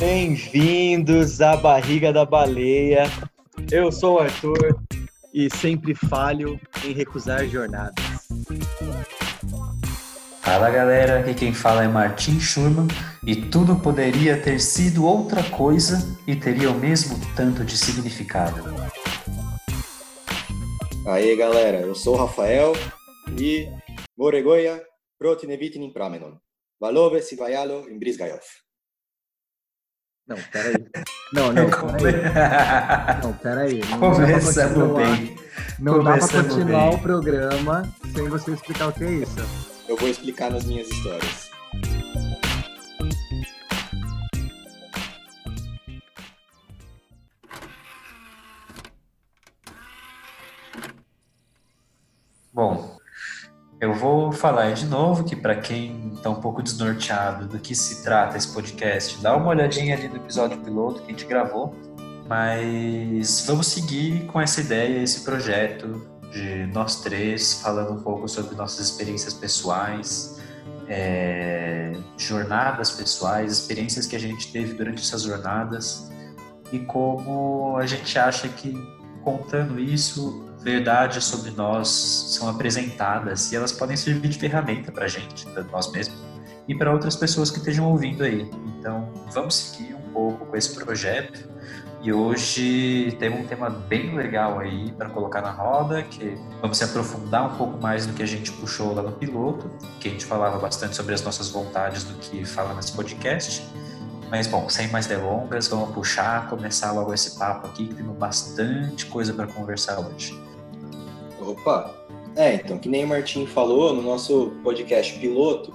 Bem-vindos à Barriga da Baleia. Eu sou o Arthur e sempre falho em recusar jornadas. Fala galera, aqui quem fala é Martin Schurman e tudo poderia ter sido outra coisa e teria o mesmo tanto de significado. Aí galera, eu sou o Rafael e Moregoia protinevitinin pramenon. Valove si vaialo in brisgaiov. Não, peraí. Não, não, peraí. Não, peraí. Não Começamos bem. Não dá pra continuar bem. o programa sem você explicar o que é isso. Eu vou explicar nas minhas histórias. Eu vou falar de novo que para quem está um pouco desnorteado do que se trata esse podcast, dá uma olhadinha ali no episódio piloto que a gente gravou, mas vamos seguir com essa ideia, esse projeto de nós três falando um pouco sobre nossas experiências pessoais, é, jornadas pessoais, experiências que a gente teve durante essas jornadas e como a gente acha que contando isso verdades sobre nós são apresentadas e elas podem servir de ferramenta para a gente, para nós mesmos e para outras pessoas que estejam ouvindo aí. Então, vamos seguir um pouco com esse projeto e hoje temos um tema bem legal aí para colocar na roda, que vamos se aprofundar um pouco mais no que a gente puxou lá no piloto, que a gente falava bastante sobre as nossas vontades do que fala nesse podcast. Mas bom, sem mais delongas, vamos puxar, começar logo esse papo aqui, que temos bastante coisa para conversar hoje. Opa! É, então, que nem o Martim falou no nosso podcast piloto,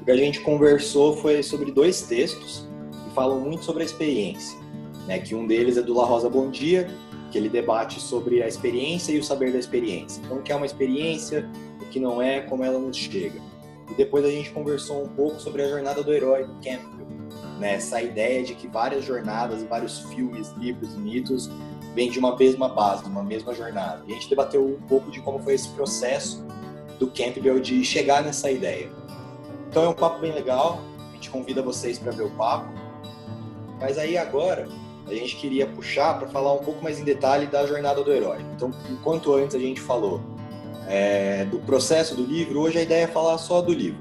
o que a gente conversou foi sobre dois textos que falam muito sobre a experiência. Né? Que um deles é do La Rosa Bom Dia, que ele debate sobre a experiência e o saber da experiência. Então, o que é uma experiência, o que não é, como ela nos chega. E depois a gente conversou um pouco sobre a jornada do herói do Campbell. Né? Essa ideia de que várias jornadas, vários filmes, livros, mitos vem de uma mesma base, de uma mesma jornada. E a gente debateu um pouco de como foi esse processo do Campbell de chegar nessa ideia. Então é um papo bem legal, a gente convida vocês para ver o papo. Mas aí agora a gente queria puxar para falar um pouco mais em detalhe da jornada do herói. Então, enquanto antes a gente falou é, do processo do livro, hoje a ideia é falar só do livro.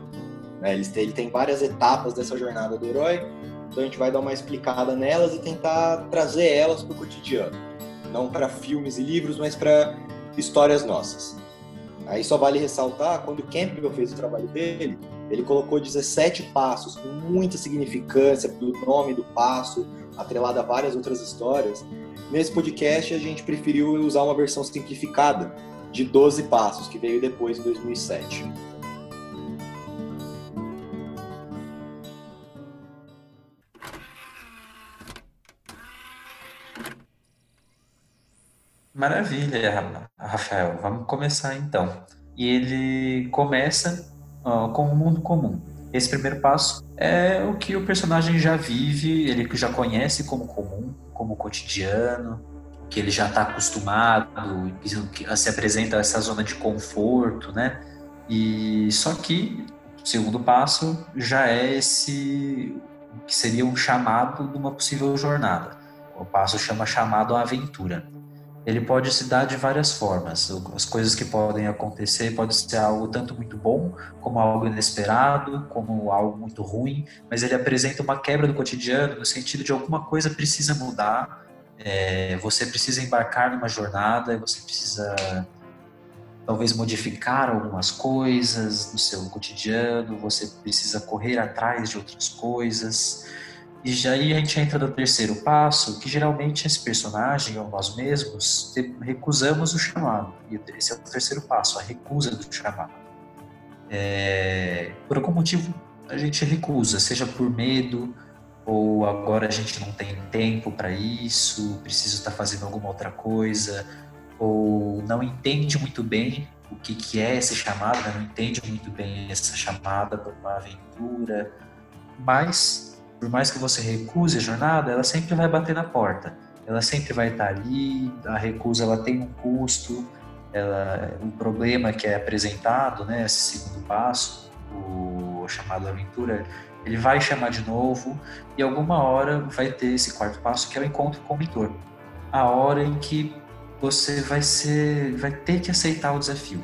Né? Ele, tem, ele tem várias etapas dessa jornada do herói, então a gente vai dar uma explicada nelas e tentar trazer elas para o cotidiano não para filmes e livros, mas para histórias nossas. Aí só vale ressaltar, quando Campbell fez o trabalho dele, ele colocou 17 passos com muita significância do nome do passo, atrelado a várias outras histórias. Nesse podcast, a gente preferiu usar uma versão simplificada de 12 passos, que veio depois, em 2007. Maravilha, Rafael. Vamos começar então. E ele começa com o mundo comum. Esse primeiro passo é o que o personagem já vive, ele já conhece como comum, como cotidiano, que ele já está acostumado, que se apresenta essa zona de conforto, né? E só que o segundo passo já é esse que seria um chamado de uma possível jornada. O passo chama chamado à aventura ele pode se dar de várias formas. As coisas que podem acontecer pode ser algo tanto muito bom, como algo inesperado, como algo muito ruim, mas ele apresenta uma quebra do cotidiano no sentido de alguma coisa precisa mudar, é, você precisa embarcar numa jornada, você precisa talvez modificar algumas coisas no seu cotidiano, você precisa correr atrás de outras coisas. E já aí a gente entra no terceiro passo, que geralmente esse personagem ou nós mesmos recusamos o chamado. E esse é o terceiro passo, a recusa do chamado. É, por algum motivo a gente recusa, seja por medo, ou agora a gente não tem tempo para isso, preciso estar fazendo alguma outra coisa, ou não entende muito bem o que, que é esse chamado, né? não entende muito bem essa chamada para uma aventura, mas por mais que você recuse a jornada, ela sempre vai bater na porta. Ela sempre vai estar ali, a recusa ela tem um custo, ela, um problema que é apresentado, né, esse segundo passo, o chamado aventura, Ele vai chamar de novo e alguma hora vai ter esse quarto passo que é o encontro com o mentor. A hora em que você vai ser, vai ter que aceitar o desafio.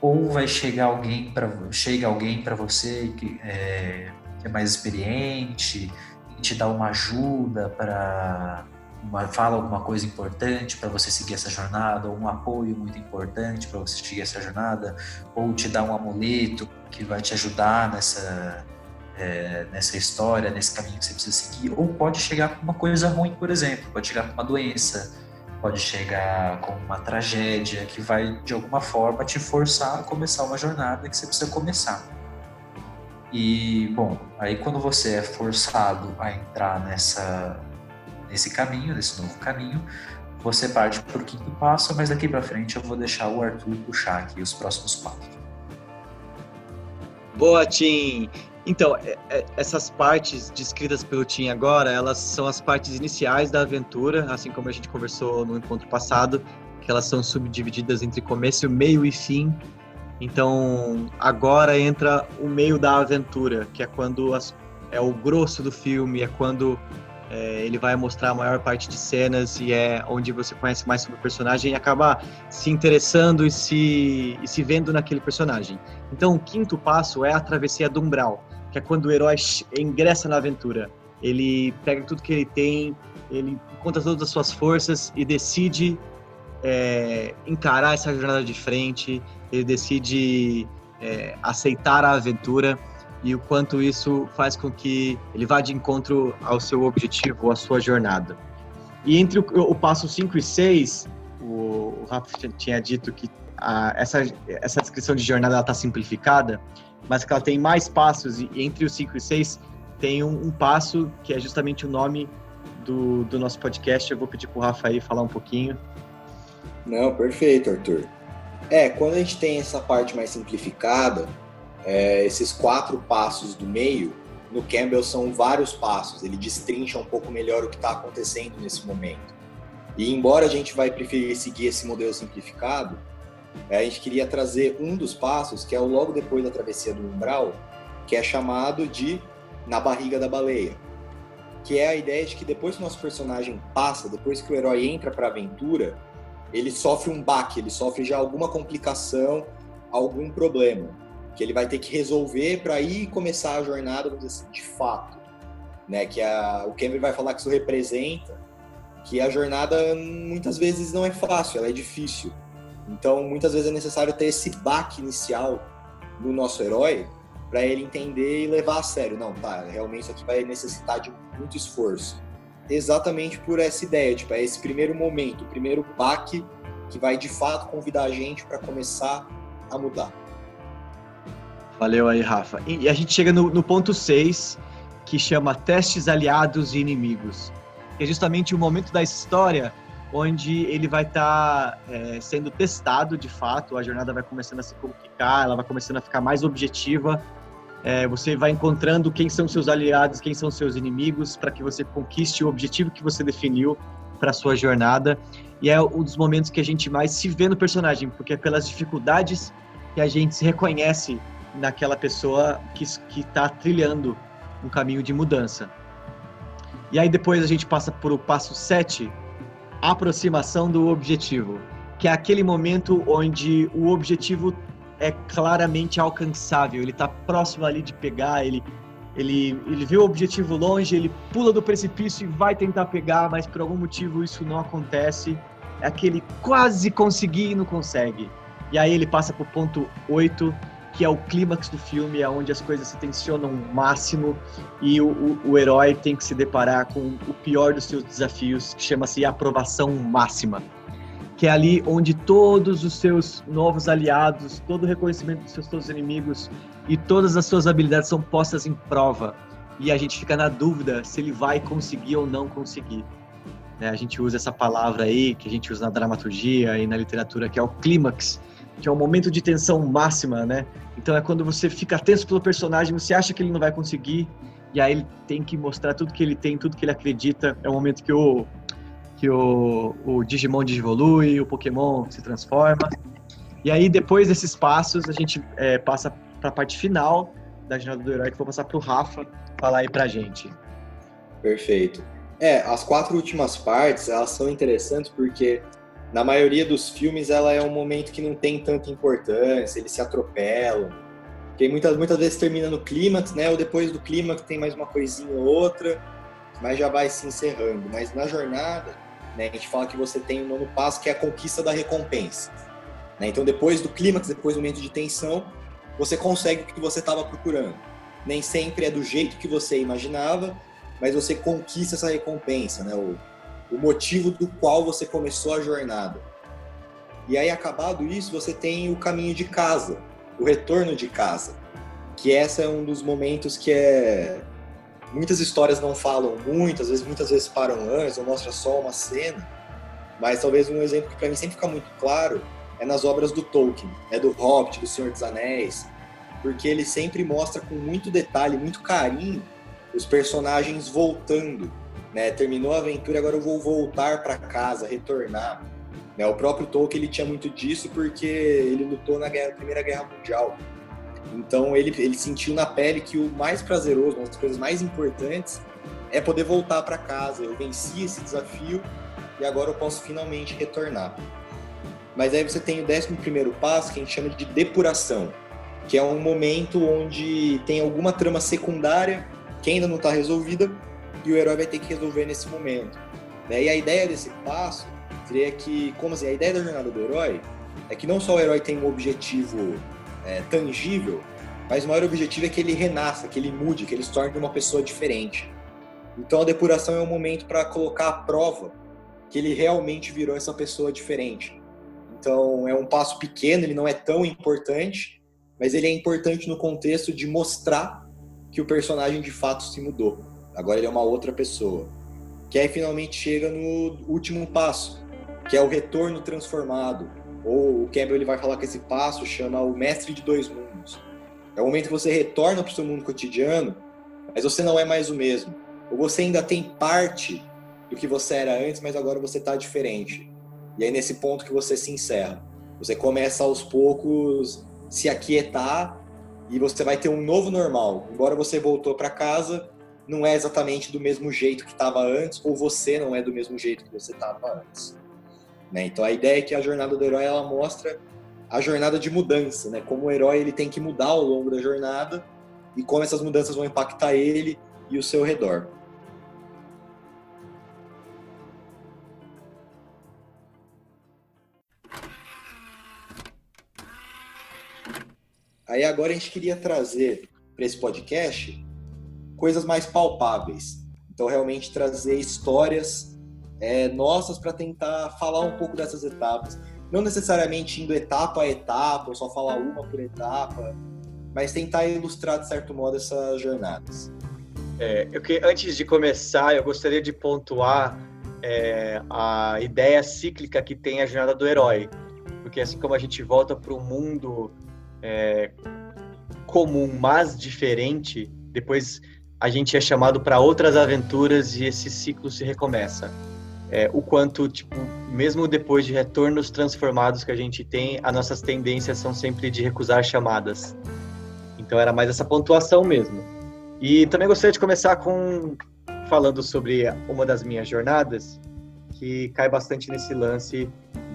Ou vai chegar alguém para chega alguém para você que é, que é mais experiente te dá uma ajuda para uma, fala alguma coisa importante para você seguir essa jornada, ou um apoio muito importante para você seguir essa jornada, ou te dá um amuleto que vai te ajudar nessa, é, nessa história, nesse caminho que você precisa seguir, ou pode chegar com uma coisa ruim, por exemplo, pode chegar com uma doença, pode chegar com uma tragédia que vai de alguma forma te forçar a começar uma jornada que você precisa começar. E bom, aí quando você é forçado a entrar nessa nesse caminho, nesse novo caminho, você parte para o quinto passo, mas daqui para frente eu vou deixar o Arthur puxar aqui os próximos quatro. Boa, Tim! Então, é, é, essas partes descritas pelo Tim agora, elas são as partes iniciais da aventura, assim como a gente conversou no encontro passado, que elas são subdivididas entre começo, meio e fim. Então, agora entra o meio da aventura, que é quando as, é o grosso do filme, é quando é, ele vai mostrar a maior parte de cenas e é onde você conhece mais sobre o personagem e acaba se interessando e se, e se vendo naquele personagem. Então, o quinto passo é a travessia do umbral, que é quando o herói ingressa na aventura. Ele pega tudo que ele tem, ele conta todas as suas forças e decide é, encarar essa jornada de frente, ele decide é, aceitar a aventura e o quanto isso faz com que ele vá de encontro ao seu objetivo, à sua jornada. E entre o, o passo 5 e 6, o, o Rafa tinha dito que a, essa, essa descrição de jornada está simplificada, mas que ela tem mais passos, e entre os 5 e 6 tem um, um, passo que é justamente o nome do, do nosso podcast. Eu vou pedir para o Rafa aí falar um pouquinho. Não, perfeito, Arthur. É, quando a gente tem essa parte mais simplificada, é, esses quatro passos do meio, no Campbell são vários passos, ele destrincha um pouco melhor o que está acontecendo nesse momento. E embora a gente vai preferir seguir esse modelo simplificado, é, a gente queria trazer um dos passos, que é o logo depois da travessia do umbral, que é chamado de Na Barriga da Baleia, que é a ideia de que depois que o nosso personagem passa, depois que o herói entra para a aventura, ele sofre um baque, ele sofre já alguma complicação, algum problema que ele vai ter que resolver para ir começar a jornada assim, de fato, né? Que a, o Cameron vai falar que isso representa que a jornada muitas vezes não é fácil, ela é difícil. Então, muitas vezes é necessário ter esse baque inicial do nosso herói para ele entender e levar a sério. Não, tá, realmente isso aqui vai necessitar de muito esforço. Exatamente por essa ideia, tipo, é esse primeiro momento, o primeiro baque que vai de fato convidar a gente para começar a mudar. Valeu aí, Rafa. E a gente chega no, no ponto 6, que chama Testes Aliados e Inimigos. Que é justamente o momento da história onde ele vai estar tá, é, sendo testado de fato, a jornada vai começando a se complicar, ela vai começando a ficar mais objetiva. É, você vai encontrando quem são seus aliados, quem são seus inimigos, para que você conquiste o objetivo que você definiu para sua jornada. E é um dos momentos que a gente mais se vê no personagem, porque é pelas dificuldades que a gente se reconhece naquela pessoa que está trilhando um caminho de mudança. E aí depois a gente passa para o passo 7, aproximação do objetivo, que é aquele momento onde o objetivo é claramente alcançável, ele está próximo ali de pegar, ele, ele, ele vê o objetivo longe, ele pula do precipício e vai tentar pegar, mas por algum motivo isso não acontece. É aquele quase conseguir e não consegue. E aí ele passa para o ponto 8, que é o clímax do filme, é onde as coisas se tensionam ao máximo e o, o, o, herói tem que se deparar com o pior dos seus desafios, que chama-se aprovação máxima. Que é ali onde todos os seus novos aliados, todo o reconhecimento dos seus todos inimigos e todas as suas habilidades são postas em prova. E a gente fica na dúvida se ele vai conseguir ou não conseguir. É, a gente usa essa palavra aí, que a gente usa na dramaturgia e na literatura, que é o clímax, que é um momento de tensão máxima, né? Então é quando você fica tenso pelo personagem, você acha que ele não vai conseguir, e aí ele tem que mostrar tudo que ele tem, tudo que ele acredita. É o momento que o que o, o Digimon digivolui, o Pokémon se transforma. E aí depois desses passos a gente é, passa para a parte final, da jornada do herói que vou passar para o Rafa falar aí para gente. Perfeito. É, as quatro últimas partes, elas são interessantes porque na maioria dos filmes ela é um momento que não tem tanta importância, eles se atropelam. Porque muitas, muitas vezes termina no clímax, né? Ou depois do clímax tem mais uma coisinha ou outra, mas já vai se encerrando. Mas na jornada, né, a gente fala que você tem o nono passo, que é a conquista da recompensa. Né? Então depois do clímax, depois do momento de tensão, você consegue o que você estava procurando. Nem sempre é do jeito que você imaginava, mas você conquista essa recompensa, né? O, o motivo do qual você começou a jornada. E aí, acabado isso, você tem o caminho de casa, o retorno de casa, que esse é um dos momentos que é muitas histórias não falam muito, às vezes muitas vezes param antes ou mostra só uma cena, mas talvez um exemplo que para mim sempre fica muito claro é nas obras do Tolkien, é do Hobbit, do Senhor dos Anéis, porque ele sempre mostra com muito detalhe, muito carinho os personagens voltando, né? Terminou a aventura, agora eu vou voltar para casa, retornar. Né? O próprio Tolkien ele tinha muito disso porque ele lutou na guerra, Primeira Guerra Mundial. Então ele, ele sentiu na pele que o mais prazeroso, uma das coisas mais importantes, é poder voltar para casa. Eu venci esse desafio e agora eu posso finalmente retornar. Mas aí você tem o décimo primeiro passo que a gente chama de depuração, que é um momento onde tem alguma trama secundária que ainda não está resolvida e o herói vai ter que resolver nesse momento. Né? E a ideia desse passo seria que, como assim, a ideia da jornada do herói é que não só o herói tem um objetivo é, tangível, mas o maior objetivo é que ele renasça, que ele mude, que ele se torne uma pessoa diferente. Então a depuração é um momento para colocar à prova que ele realmente virou essa pessoa diferente. Então é um passo pequeno, ele não é tão importante, mas ele é importante no contexto de mostrar que o personagem de fato se mudou. Agora ele é uma outra pessoa. Que aí finalmente chega no último passo, que é o retorno transformado. Ou o Campbell ele vai falar que esse passo chama o mestre de dois mundos. É o momento que você retorna para o seu mundo cotidiano, mas você não é mais o mesmo. Ou você ainda tem parte do que você era antes, mas agora você está diferente. E aí nesse ponto que você se encerra. Você começa aos poucos se aquietar e você vai ter um novo normal. Embora você voltou para casa, não é exatamente do mesmo jeito que estava antes, ou você não é do mesmo jeito que você estava antes. Né? Então a ideia é que a jornada do herói ela mostra a jornada de mudança, né? Como o herói ele tem que mudar ao longo da jornada e como essas mudanças vão impactar ele e o seu redor. Aí agora a gente queria trazer para esse podcast coisas mais palpáveis. Então, realmente trazer histórias é, nossas para tentar falar um pouco dessas etapas. Não necessariamente indo etapa a etapa, ou só falar uma por etapa, mas tentar ilustrar, de certo modo, essas jornadas. É, eu que, antes de começar, eu gostaria de pontuar é, a ideia cíclica que tem a jornada do herói. Porque assim como a gente volta para o mundo é, comum, mas diferente, depois a gente é chamado para outras aventuras e esse ciclo se recomeça. É, o quanto, tipo, mesmo depois de retornos transformados que a gente tem, as nossas tendências são sempre de recusar chamadas. Então era mais essa pontuação mesmo. E também gostaria de começar com falando sobre uma das minhas jornadas, que cai bastante nesse lance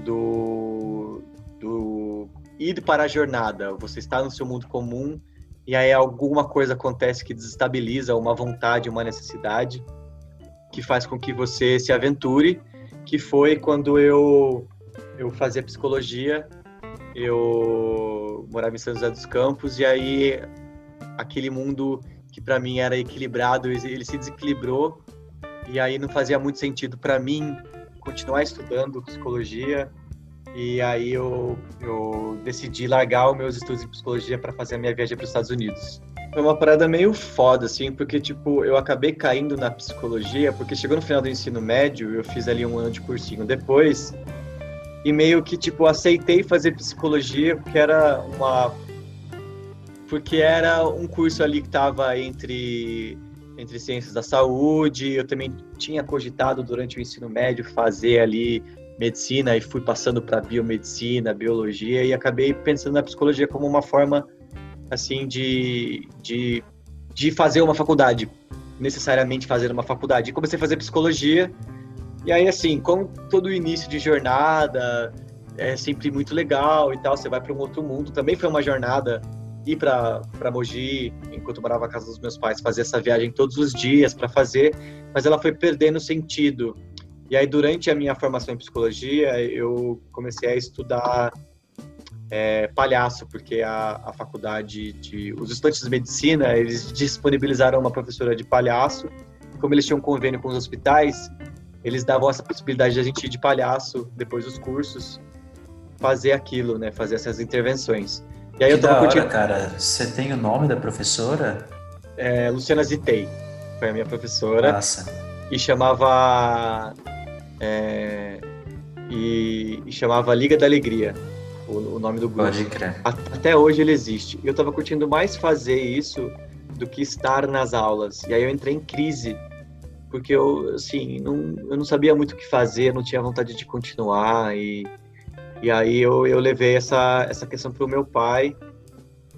do, do ir para a jornada. Você está no seu mundo comum e aí alguma coisa acontece que desestabiliza uma vontade, uma necessidade, que faz com que você se aventure, que foi quando eu eu fazia psicologia, eu morava em São José dos Campos e aí aquele mundo que para mim era equilibrado, ele se desequilibrou e aí não fazia muito sentido para mim continuar estudando psicologia e aí eu, eu decidi largar os meus estudos em psicologia para fazer a minha viagem para os Estados Unidos. Foi uma parada meio foda, assim, porque, tipo, eu acabei caindo na psicologia, porque chegou no final do ensino médio, eu fiz ali um ano de cursinho depois, e meio que, tipo, aceitei fazer psicologia, porque era uma... Porque era um curso ali que tava entre entre ciências da saúde, eu também tinha cogitado durante o ensino médio fazer ali medicina e fui passando para biomedicina, biologia e acabei pensando na psicologia como uma forma assim, de, de, de fazer uma faculdade, necessariamente fazer uma faculdade. Comecei a fazer psicologia. E aí, assim, como todo início de jornada é sempre muito legal e tal, você vai para um outro mundo. Também foi uma jornada ir para Mogi, enquanto eu morava na casa dos meus pais, fazer essa viagem todos os dias para fazer, mas ela foi perdendo sentido. E aí, durante a minha formação em psicologia, eu comecei a estudar é, palhaço, porque a, a faculdade de. Os estudantes de medicina, eles disponibilizaram uma professora de palhaço. Como eles tinham um convênio com os hospitais, eles davam essa possibilidade de a gente ir de palhaço depois dos cursos, fazer aquilo, né? Fazer essas intervenções. E aí que eu tava da curtindo... hora, cara. Você tem o nome da professora? É, Luciana Zitei. Foi a minha professora. Nossa. E chamava. É, e, e, chamava Liga da Alegria, o, o nome do grupo. Pode crer. Até hoje ele existe. Eu tava curtindo mais fazer isso do que estar nas aulas. E aí eu entrei em crise, porque eu, assim, não, eu não sabia muito o que fazer, não tinha vontade de continuar. E e aí eu, eu levei essa, essa questão para o meu pai,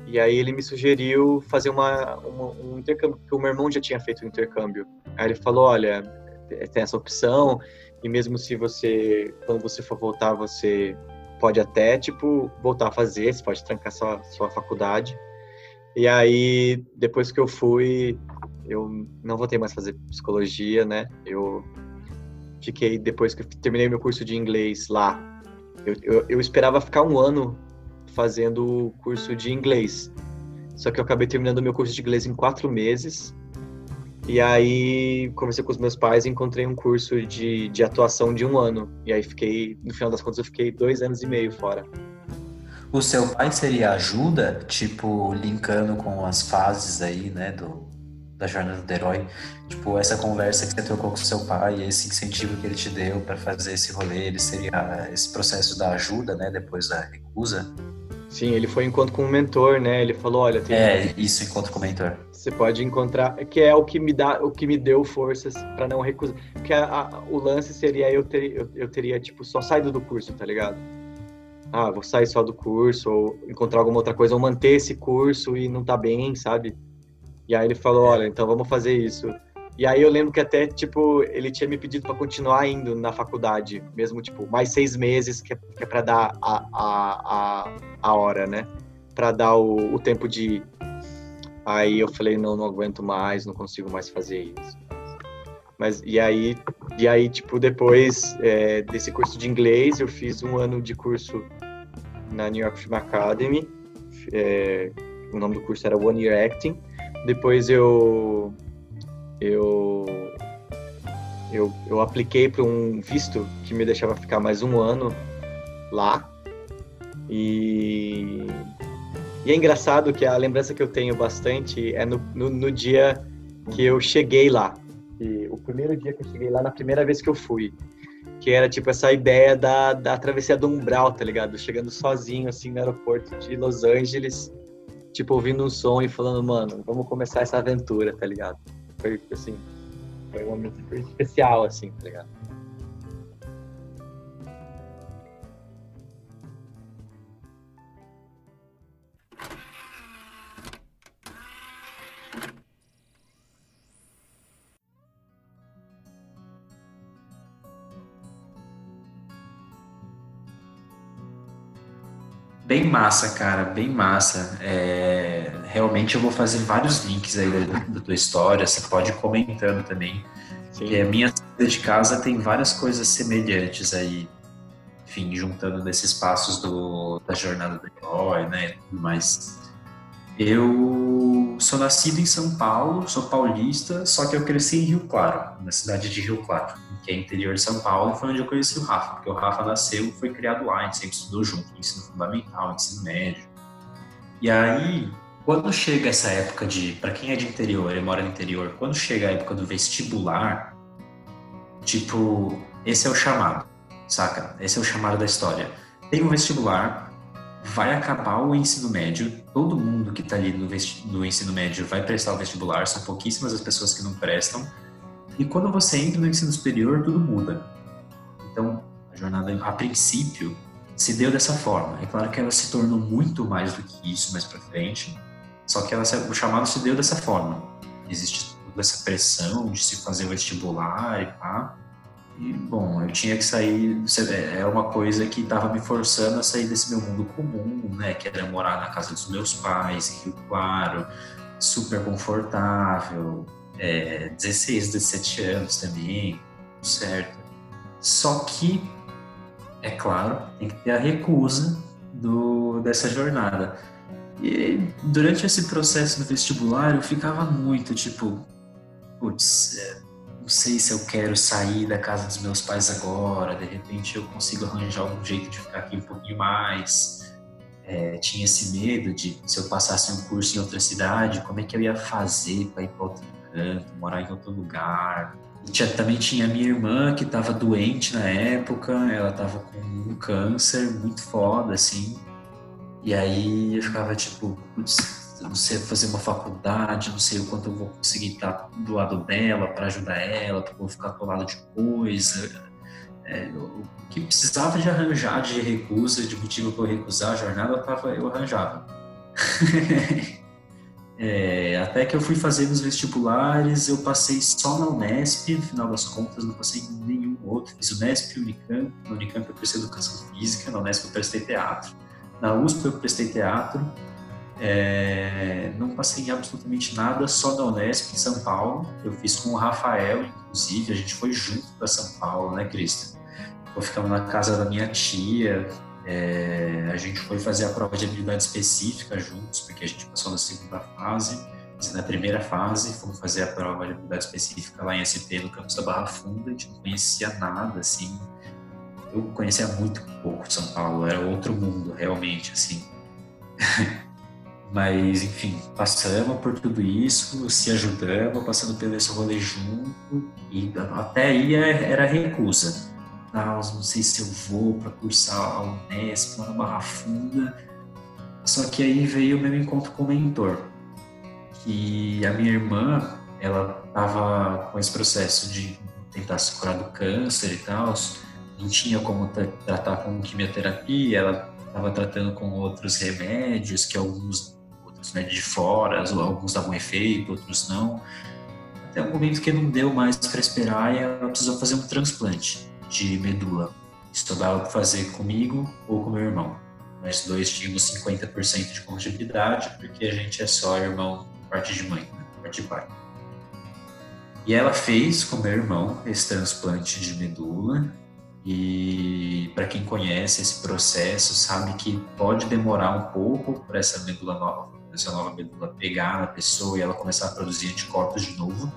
e aí ele me sugeriu fazer uma, uma, um intercâmbio, porque o meu irmão já tinha feito um intercâmbio. Aí ele falou, olha, tem essa opção, e mesmo se você, quando você for voltar, você pode até, tipo, voltar a fazer, você pode trancar sua, sua faculdade. E aí, depois que eu fui, eu não voltei mais a fazer psicologia, né? Eu fiquei, depois que eu terminei meu curso de inglês lá, eu, eu, eu esperava ficar um ano fazendo o curso de inglês. Só que eu acabei terminando meu curso de inglês em quatro meses. E aí conversei com os meus pais e encontrei um curso de, de atuação de um ano. E aí fiquei, no final das contas, eu fiquei dois anos e meio fora. O seu pai seria ajuda, tipo, linkando com as fases aí, né, do, da jornada do herói, tipo, essa conversa que você trocou com seu pai, esse incentivo que ele te deu para fazer esse rolê, ele seria esse processo da ajuda, né, depois da recusa? Sim, ele foi encontro com um mentor, né? Ele falou, olha, tem... é isso, encontro com o mentor. Você pode encontrar, que é o que me dá, o que me deu forças para não recusar, porque a, a, o lance seria eu ter, eu, eu teria tipo só saído do curso, tá ligado? Ah, vou sair só do curso ou encontrar alguma outra coisa ou manter esse curso e não tá bem, sabe? E aí ele falou, olha, então vamos fazer isso. E aí eu lembro que até, tipo, ele tinha me pedido para continuar indo na faculdade, mesmo, tipo, mais seis meses, que é, é para dar a, a, a, a hora, né? Para dar o, o tempo de. Aí eu falei, não, não aguento mais, não consigo mais fazer isso. Mas, e aí, e aí tipo, depois é, desse curso de inglês, eu fiz um ano de curso na New York Film Academy. É, o nome do curso era One Year Acting depois eu eu eu, eu apliquei para um visto que me deixava ficar mais um ano lá. E, e é engraçado que a lembrança que eu tenho bastante é no, no, no dia que eu cheguei lá. E o primeiro dia que eu cheguei lá, na primeira vez que eu fui. Que era tipo essa ideia da, da travessia do umbral, tá ligado? Chegando sozinho assim no aeroporto de Los Angeles tipo, ouvindo um som e falando, mano, vamos começar essa aventura, tá ligado? Foi, assim, foi um momento especial, assim, tá ligado? Bem massa, cara, bem massa. É, realmente eu vou fazer vários links aí da, da tua história, você pode ir comentando também. Sim. a minha saída de casa tem várias coisas semelhantes aí, enfim, juntando nesses passos do, da jornada do herói, né, e tudo mais. Eu sou nascido em São Paulo, sou paulista, só que eu cresci em Rio Claro, na cidade de Rio Claro que é interior de São Paulo, foi onde eu conheci o Rafa, porque o Rafa nasceu e foi criado lá, a gente sempre estudou junto, ensino fundamental, ensino médio. E aí, quando chega essa época de, para quem é de interior, ele mora no interior, quando chega a época do vestibular, tipo, esse é o chamado, saca? Esse é o chamado da história. Tem um vestibular, vai acabar o ensino médio, todo mundo que está ali no, no ensino médio vai prestar o vestibular, são pouquíssimas as pessoas que não prestam, e quando você entra no ensino superior, tudo muda. Então, a jornada, a princípio, se deu dessa forma. É claro que ela se tornou muito mais do que isso mais para frente, Só que ela, o chamado se deu dessa forma. Existe toda essa pressão de se fazer vestibular e pá. E, bom, eu tinha que sair. É uma coisa que estava me forçando a sair desse meu mundo comum, né? Que era morar na casa dos meus pais, em Rio Claro, super confortável, é, 16, 17 anos também, certo. Só que, é claro, tem que ter a recusa do, dessa jornada. E durante esse processo do vestibular, eu ficava muito tipo, putz, é, não sei se eu quero sair da casa dos meus pais agora, de repente eu consigo arranjar algum jeito de ficar aqui um pouquinho mais. É, tinha esse medo de se eu passasse um curso em outra cidade, como é que eu ia fazer para ir para outro canto, morar em outro lugar. Tinha, também tinha minha irmã que estava doente na época, ela estava com um câncer muito foda, assim. E aí eu ficava tipo, putz, não sei fazer uma faculdade, não sei o quanto eu vou conseguir estar do lado dela para ajudar ela, porque eu vou ficar atolado de coisa. É, o que precisava de arranjar de recusa, de motivo para eu recusar a jornada, tava, eu arranjava. É, até que eu fui fazer os vestibulares, eu passei só na Unesp, no final das contas, não passei em nenhum outro. Fiz Unesp e Unicamp. Na Unicamp eu prestei Educação Física, na Unesp eu prestei Teatro. Na USP eu prestei Teatro. É, não passei absolutamente nada, só na Unesp em São Paulo. Eu fiz com o Rafael, inclusive, a gente foi junto para São Paulo, né, Cristian? Eu ficamos na casa da minha tia, é, a gente foi fazer a prova de habilidade específica juntos, porque a gente passou na segunda fase. Na primeira fase, fomos fazer a prova de habilidade específica lá em SP, no campus da Barra Funda. A gente não conhecia nada, assim. Eu conhecia muito pouco São Paulo, era outro mundo, realmente, assim. Mas, enfim, passamos por tudo isso, se ajudamos, passando pelo esse rolê junto, e até aí é, era recusa tal, não sei se eu vou para cursar a Unesp lá na Barra Funda. Só que aí veio o meu encontro com o mentor, que a minha irmã, ela estava com esse processo de tentar se curar do câncer e tal, não tinha como tratar com quimioterapia, ela estava tratando com outros remédios, que alguns né, de fora, alguns davam efeito, outros não. Até o momento que não deu mais para esperar e ela precisou fazer um transplante de medula. Isso dava para fazer comigo ou com meu irmão. Nós dois tínhamos 50% de compatibilidade, porque a gente é só irmão parte de mãe, né? parte de pai. E ela fez com meu irmão esse transplante de medula. E para quem conhece esse processo, sabe que pode demorar um pouco para essa medula nova, essa nova medula pegar na pessoa e ela começar a produzir anticorpos de novo.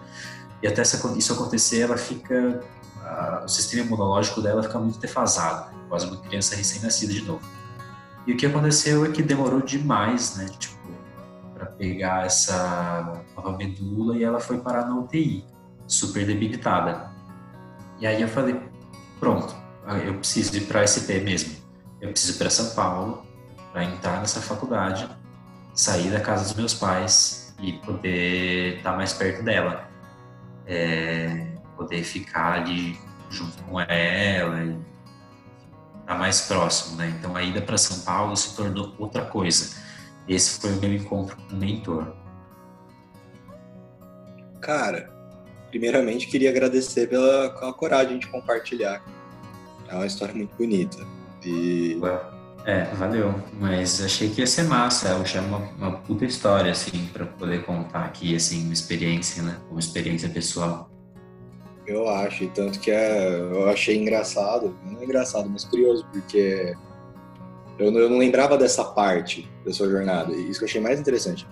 E até isso acontecer, ela fica a, o sistema imunológico dela fica muito defasado, quase uma criança recém-nascida de novo. E o que aconteceu é que demorou demais, né, tipo, para pegar essa nova medula e ela foi parar na UTI, super debilitada. E aí eu falei, pronto, eu preciso ir para SP mesmo. Eu preciso ir para São Paulo para entrar nessa faculdade, sair da casa dos meus pais e poder estar tá mais perto dela. É, poder ficar ali junto com ela e estar tá mais próximo, né? Então a ida para São Paulo se tornou outra coisa. Esse foi o meu encontro com o mentor. Cara, primeiramente queria agradecer pela, pela coragem de compartilhar. É uma história muito bonita. E é, valeu. Mas achei que ia ser massa. Eu achei uma, uma puta história, assim, para poder contar aqui, assim, uma experiência, né? Uma experiência pessoal. Eu acho, tanto que é, eu achei engraçado, não é engraçado, mas curioso, porque eu não, eu não lembrava dessa parte da sua jornada, e isso que eu achei mais interessante,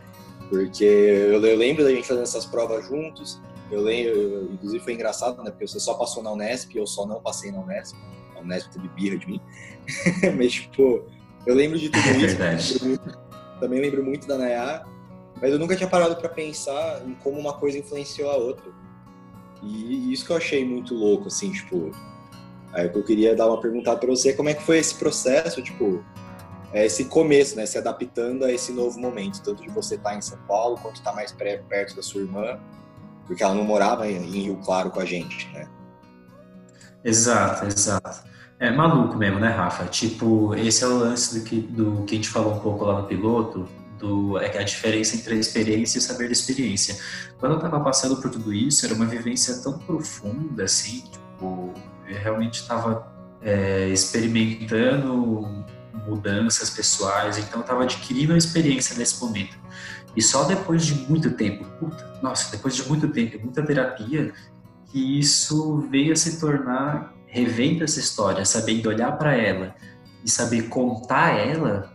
porque eu, eu lembro da gente fazendo essas provas juntos, eu lembro, eu, inclusive foi engraçado, né, porque você só passou na Unesp, eu só não passei na Unesp, a Unesp teve birra de mim, mas tipo, eu lembro de tudo é isso, também lembro muito da Nayá, mas eu nunca tinha parado para pensar em como uma coisa influenciou a outra. E isso que eu achei muito louco, assim, tipo. Aí eu queria dar uma perguntada para você, como é que foi esse processo, tipo, é, esse começo, né, se adaptando a esse novo momento, tanto de você estar tá em São Paulo, quanto estar tá mais perto da sua irmã, porque ela não morava em Rio Claro com a gente, né? Exato, exato. É maluco mesmo, né, Rafa? Tipo, esse é o lance do que, do que a gente falou um pouco lá no piloto, do é a diferença entre a experiência e o saber da experiência. Quando eu estava passando por tudo isso, era uma vivência tão profunda, assim, tipo, eu realmente estava é, experimentando mudanças pessoais, então eu estava adquirindo a experiência nesse momento. E só depois de muito tempo, puta, nossa, depois de muito tempo, muita terapia, que isso veio a se tornar, revendo essa história, sabendo olhar para ela e saber contar ela,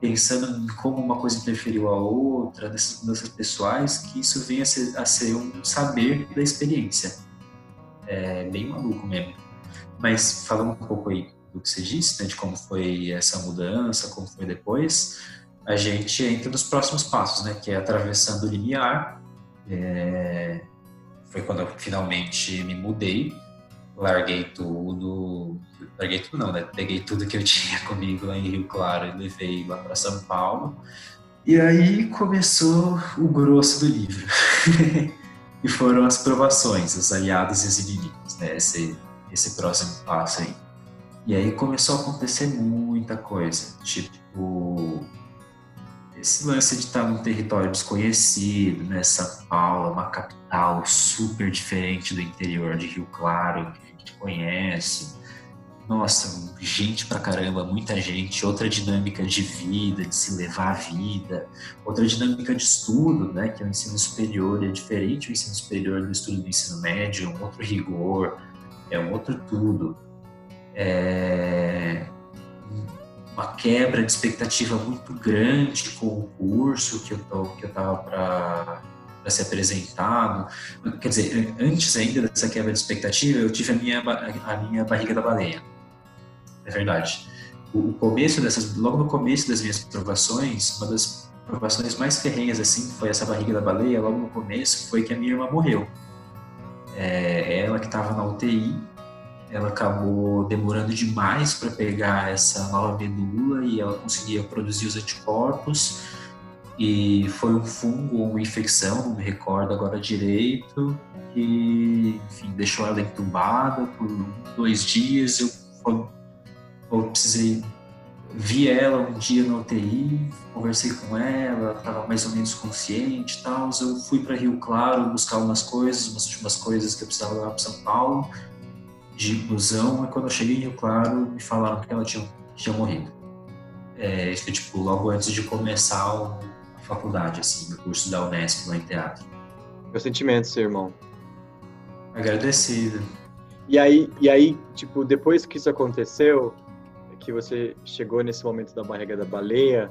pensando em como uma coisa interferiu a outra, nessas mudanças pessoais, que isso venha a ser, a ser um saber da experiência. É bem maluco mesmo. Mas falando um pouco aí do que você disse, né, de como foi essa mudança, como foi depois, a gente entra nos próximos passos, né, que é atravessando o limiar. É, foi quando eu finalmente me mudei, larguei tudo, larguei tudo não, né, peguei tudo que eu tinha comigo lá em Rio Claro e levei lá para São Paulo. E aí começou o grosso do livro. e foram as provações, os aliados e os inimigos, né, esse, esse próximo passo aí. E aí começou a acontecer muita coisa, tipo esse lance de estar num território desconhecido, né? São Paulo, uma capital super diferente do interior de Rio Claro, conhece. Nossa, gente pra caramba, muita gente, outra dinâmica de vida, de se levar a vida, outra dinâmica de estudo, né? Que é o ensino superior, é diferente do ensino superior do estudo do ensino médio, um outro rigor, é um outro tudo é, uma quebra de expectativa muito grande com o curso que eu tô, que eu estava para para ser apresentado. Quer dizer, antes ainda dessa quebra de expectativa, eu tive a minha, a minha barriga da baleia. É verdade. O, começo dessas, logo no começo das minhas provações, uma das provações mais ferrenhas assim foi essa barriga da baleia. Logo no começo foi que a minha irmã morreu. É, ela que estava na UTI ela acabou demorando demais para pegar essa nova medula e ela conseguia produzir os anticorpos. E foi um fungo ou uma infecção, não me recordo agora direito, que enfim, deixou ela entubada por dois dias. Eu, eu precisei vi ela um dia na UTI, conversei com ela, estava mais ou menos consciente e tal. Eu fui para Rio Claro buscar umas coisas, umas últimas coisas que eu precisava levar para São Paulo de busão, e quando eu cheguei em Rio Claro, me falaram que ela tinha, tinha morrido. É, foi tipo logo antes de começar a faculdade, assim, o curso da Unesp lá em teatro. Meus sentimentos, seu irmão. Agradecido. E aí, e aí, tipo, depois que isso aconteceu, que você chegou nesse momento da barriga da baleia,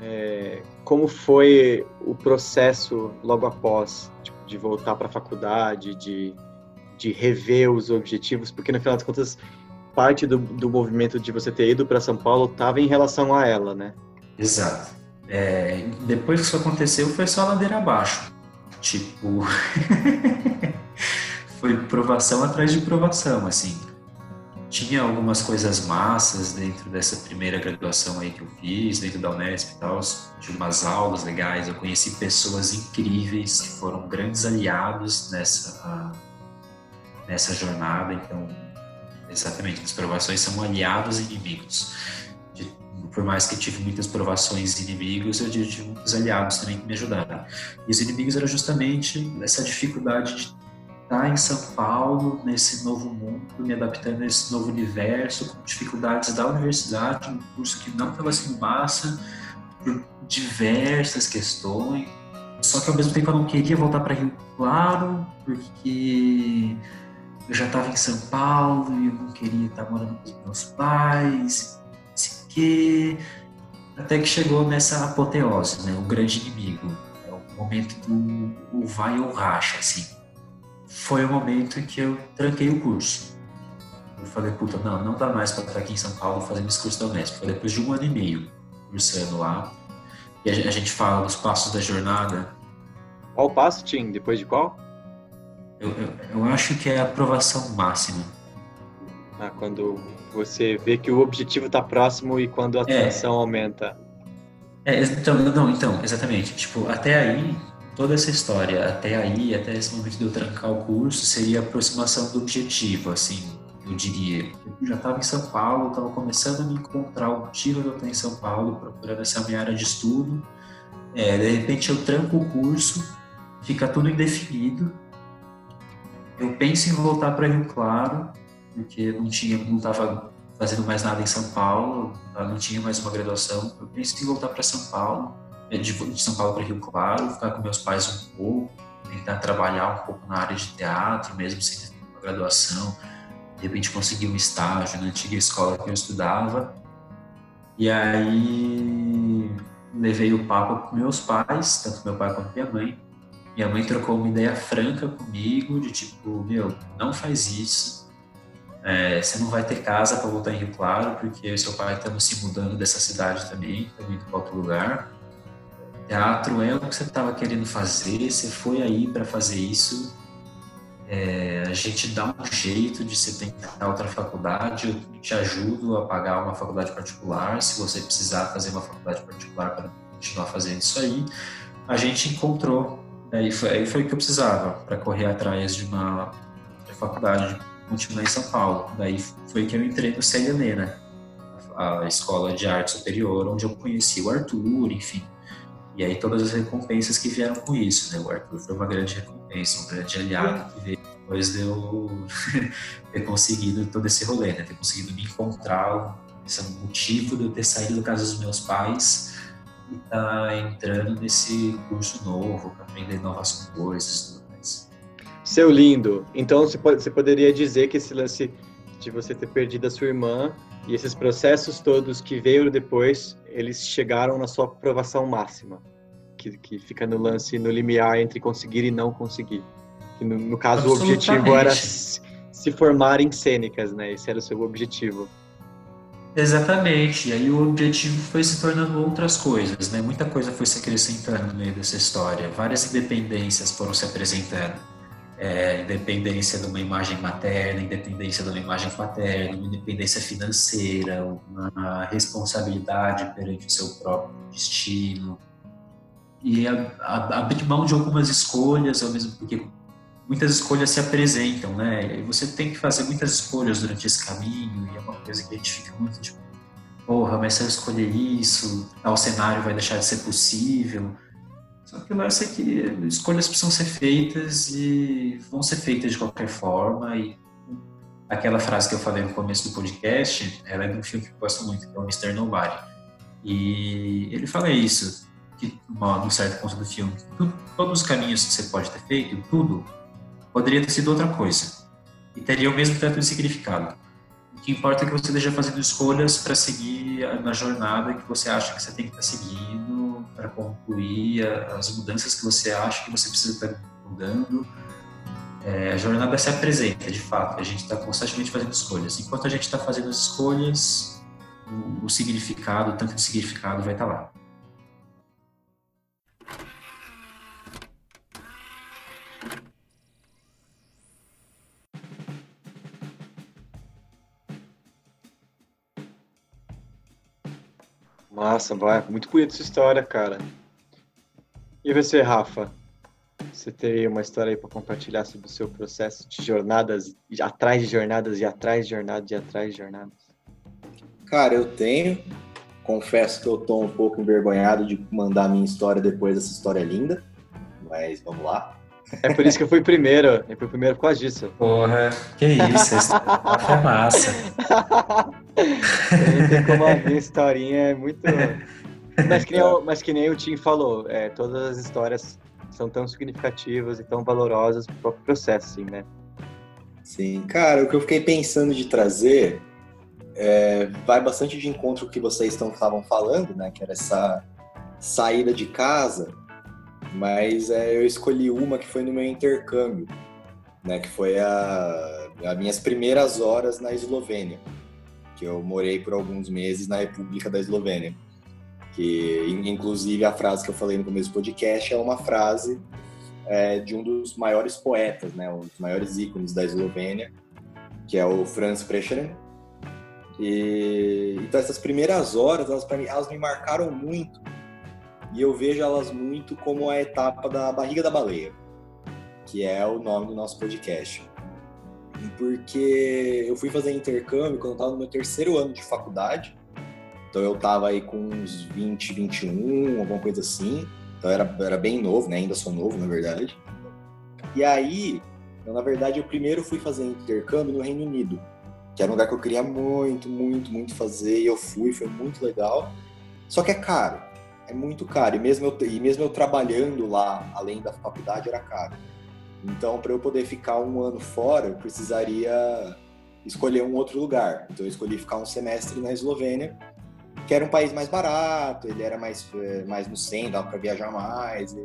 é, como foi o processo logo após, tipo, de voltar para a faculdade, de de rever os objetivos, porque no final das contas, parte do, do movimento de você ter ido para São Paulo estava em relação a ela, né? Exato. É, depois que isso aconteceu, foi só ladeira abaixo. Tipo. foi provação atrás de provação, assim. Tinha algumas coisas massas dentro dessa primeira graduação aí que eu fiz, dentro da Unesp e tal. Tive umas aulas legais, eu conheci pessoas incríveis que foram grandes aliados nessa nessa jornada. Então, exatamente, as provações são aliados e inimigos. Por mais que tive muitas provações e inimigos, eu tive muitos aliados também que me ajudaram. E os inimigos era justamente essa dificuldade de estar em São Paulo, nesse novo mundo, me adaptando a esse novo universo, com dificuldades da universidade, um curso que não estava sendo massa, por diversas questões. Só que ao mesmo tempo eu não queria voltar para Rio Claro, porque eu já estava em São Paulo e eu não queria estar morando com os meus pais, quê. Até que chegou nessa apoteose, né? O grande inimigo. É o momento do o vai ou racha, assim. Foi o momento em que eu tranquei o curso. Eu falei, puta, não, não dá mais para estar aqui em São Paulo fazendo esse curso da Unesp. Foi depois de um ano e meio cursando lá. E a gente fala dos passos da jornada. Qual passo, Tim? Depois de qual? Eu, eu, eu acho que é a aprovação máxima. Ah, quando você vê que o objetivo está próximo e quando a é. tensão é. aumenta. É, então, não, então, exatamente. Tipo, até aí, toda essa história, até aí, até esse momento de eu trancar o curso, seria a aproximação do objetivo, assim. eu diria. Eu já estava em São Paulo, estava começando a me encontrar o motivo de eu estar em São Paulo, procurando essa minha área de estudo. É, de repente eu tranco o curso, fica tudo indefinido. Eu penso em voltar para Rio Claro, porque não tinha, não estava fazendo mais nada em São Paulo, não tinha mais uma graduação. Eu penso em voltar para São Paulo, é, de São Paulo para Rio Claro, ficar com meus pais um pouco, tentar trabalhar um pouco na área de teatro, mesmo sem ter uma graduação de repente consegui um estágio na antiga escola que eu estudava. E aí levei o papo com meus pais, tanto meu pai quanto minha mãe. Minha mãe trocou uma ideia franca comigo, de tipo, meu, não faz isso. É, você não vai ter casa para voltar em Rio Claro, porque eu seu pai estamos se mudando dessa cidade também, estamos indo para outro lugar. Teatro é o que você estava querendo fazer, você foi aí para fazer isso, é, a gente dá um jeito de você tentar outra faculdade, eu te ajudo a pagar uma faculdade particular, se você precisar fazer uma faculdade particular para continuar fazendo isso aí. A gente encontrou, aí foi, aí foi o que eu precisava para correr atrás de uma faculdade, continuar em São Paulo. Daí foi que eu entrei no CLN, né? a escola de arte superior, onde eu conheci o Arthur, enfim. E aí todas as recompensas que vieram com isso, né? O Arthur foi uma grande recompensa, um grande aliado que veio depois de eu ter conseguido todo esse rolê, né? Ter conseguido me encontrar, esse é o motivo de eu ter saído da casa dos meus pais e estar tá entrando nesse curso novo aprender novas coisas. Seu lindo, então você, pode, você poderia dizer que esse lance de você ter perdido a sua irmã e esses processos todos que veio depois, eles chegaram na sua aprovação máxima, que, que fica no lance, no limiar entre conseguir e não conseguir. Que no, no caso, o objetivo era se formar em cênicas, né? Esse era o seu objetivo. Exatamente. E aí o objetivo foi se tornando outras coisas, né? Muita coisa foi se acrescentando no meio dessa história. Várias independências foram se apresentando. É, independência de uma imagem materna, independência de uma imagem paterna, uma independência financeira, uma responsabilidade perante o seu próprio destino e abrir mão de algumas escolhas, ao mesmo porque muitas escolhas se apresentam, né? E você tem que fazer muitas escolhas durante esse caminho, e é uma coisa que a gente fica muito tipo, porra, mas se eu escolher isso, tal cenário vai deixar de ser possível. Só que o lance é que escolhas precisam ser feitas e vão ser feitas de qualquer forma. E aquela frase que eu falei no começo do podcast, ela é de um filme que eu gosto muito, que é o Mr. Nobody. E ele fala isso, que num certo ponto do filme, todos os caminhos que você pode ter feito, tudo poderia ter sido outra coisa e teria o mesmo tanto de significado. O que importa é que você esteja fazendo escolhas para seguir na jornada que você acha que você tem que estar seguindo, para concluir as mudanças que você acha que você precisa estar mudando. É, a jornada se apresenta, de fato, a gente está constantemente fazendo escolhas. Enquanto a gente está fazendo as escolhas, o, o significado, o tanto de significado vai estar lá. Massa, vai. Muito bonita essa história, cara. E você, Rafa? Você tem uma história aí para compartilhar sobre o seu processo de jornadas, atrás de jornadas e atrás de jornadas e atrás de jornadas? Cara, eu tenho. Confesso que eu tô um pouco envergonhado de mandar a minha história depois dessa história linda, mas vamos lá. É por isso que eu fui primeiro. Eu fui primeiro por causa disso. Porra, que isso. Essa é massa. tem como a minha historinha é muito. Mas que nem, o, mas que nem o Tim falou, é, todas as histórias são tão significativas e tão valorosas pro próprio processo, assim, né? Sim, cara, o que eu fiquei pensando de trazer é, vai bastante de encontro com o que vocês estavam falando, né? Que era essa saída de casa mas é, eu escolhi uma que foi no meu intercâmbio, né, que foi a, as minhas primeiras horas na Eslovênia, que eu morei por alguns meses na República da Eslovênia. Que, inclusive, a frase que eu falei no começo do podcast é uma frase é, de um dos maiores poetas, né, um dos maiores ícones da Eslovênia, que é o Franz Prešeren. E, então, essas primeiras horas, elas, mim, elas me marcaram muito, e eu vejo elas muito como a etapa da barriga da baleia, que é o nome do nosso podcast. Porque eu fui fazer intercâmbio quando eu estava no meu terceiro ano de faculdade. Então eu estava aí com uns 20, 21, alguma coisa assim. Então era, era bem novo, né? Ainda sou novo, na verdade. E aí, eu, na verdade, eu primeiro fui fazer intercâmbio no Reino Unido, que era um lugar que eu queria muito, muito, muito fazer. E eu fui, foi muito legal. Só que é caro, é muito caro. E mesmo eu, e mesmo eu trabalhando lá, além da faculdade, era caro. Então, para eu poder ficar um ano fora, eu precisaria escolher um outro lugar. Então, eu escolhi ficar um semestre na Eslovênia, que era um país mais barato, ele era mais, eh, mais no centro, dava para viajar mais.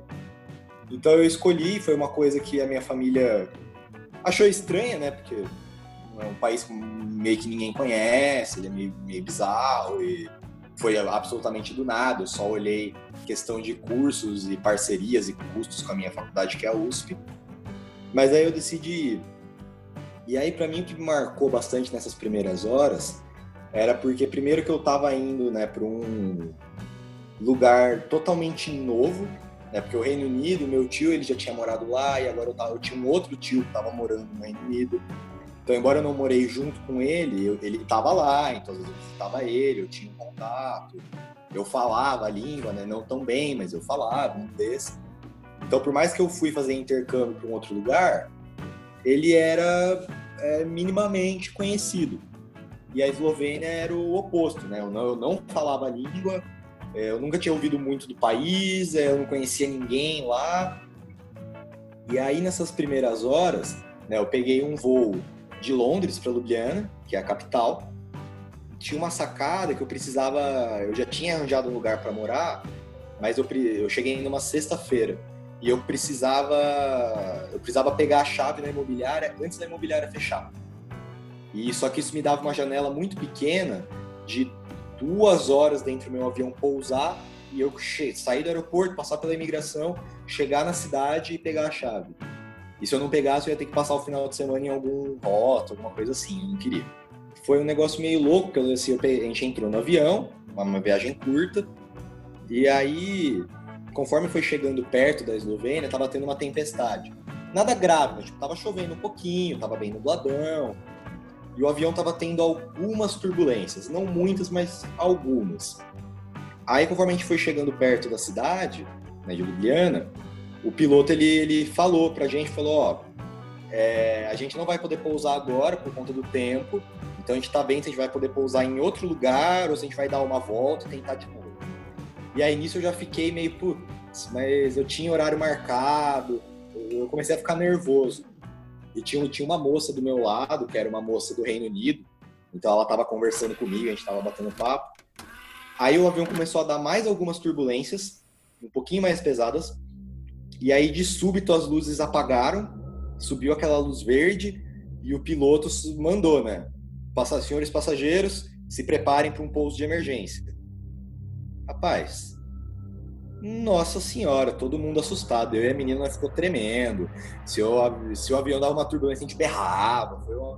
Então, eu escolhi, foi uma coisa que a minha família achou estranha, né? Porque é um país que meio que ninguém conhece, ele é meio, meio bizarro e foi absolutamente do nada. Eu só olhei questão de cursos e parcerias e custos com a minha faculdade, que é a USP. Mas aí eu decidi ir. E aí, para mim, o que me marcou bastante nessas primeiras horas era porque, primeiro, que eu estava indo né, para um lugar totalmente novo, né, porque o Reino Unido, meu tio, ele já tinha morado lá, e agora eu, tava, eu tinha um outro tio que estava morando no Reino Unido. Então, embora eu não morei junto com ele, eu, ele estava lá, então às vezes eu visitava ele, eu tinha um contato, eu falava a língua, né, não tão bem, mas eu falava um desse. Então, por mais que eu fui fazer intercâmbio para um outro lugar, ele era é, minimamente conhecido. E a Eslovênia era o oposto, né? Eu não, eu não falava a língua, é, eu nunca tinha ouvido muito do país, é, eu não conhecia ninguém lá. E aí, nessas primeiras horas, né, eu peguei um voo de Londres para Ljubljana, que é a capital. Tinha uma sacada que eu precisava, eu já tinha arranjado um lugar para morar, mas eu, eu cheguei numa sexta-feira e eu precisava eu precisava pegar a chave na imobiliária antes da imobiliária fechar. E só que isso me dava uma janela muito pequena de duas horas dentro do meu avião pousar e eu sair do aeroporto, passar pela imigração, chegar na cidade e pegar a chave. E se eu não pegasse, eu ia ter que passar o final de semana em algum rota, alguma coisa assim, eu não queria. Foi um negócio meio louco, porque assim, a gente entrou no avião, uma viagem curta, e aí conforme foi chegando perto da Eslovênia, estava tendo uma tempestade. Nada grave, mas tipo, chovendo um pouquinho, tava bem nubladão. E o avião tava tendo algumas turbulências, não muitas, mas algumas. Aí, conforme a gente foi chegando perto da cidade, né, de Ljubljana, o piloto ele, ele falou pra gente, falou, ó, é, a gente não vai poder pousar agora por conta do tempo, então a gente tá bem se a gente vai poder pousar em outro lugar ou se a gente vai dar uma volta e tentar novo. E aí nisso eu já fiquei meio, putz, mas eu tinha horário marcado, eu comecei a ficar nervoso. E tinha, tinha uma moça do meu lado, que era uma moça do Reino Unido, então ela estava conversando comigo, a gente estava batendo papo. Aí o avião começou a dar mais algumas turbulências, um pouquinho mais pesadas, e aí de súbito as luzes apagaram, subiu aquela luz verde e o piloto mandou, né? Senhores passageiros, se preparem para um pouso de emergência. Rapaz, nossa senhora, todo mundo assustado. Eu e a menina ficou tremendo. Se, eu, se o avião dava uma turbulência, a gente berrava. Foi uma,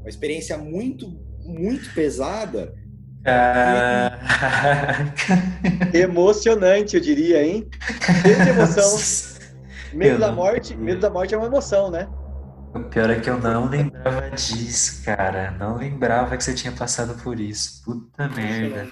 uma experiência muito, muito pesada. Emocionante, eu diria, hein? Cheio de emoção. Medo da morte, medo da morte é uma emoção, né? O pior é que eu não lembrava disso, cara. Não lembrava que você tinha passado por isso. Puta merda.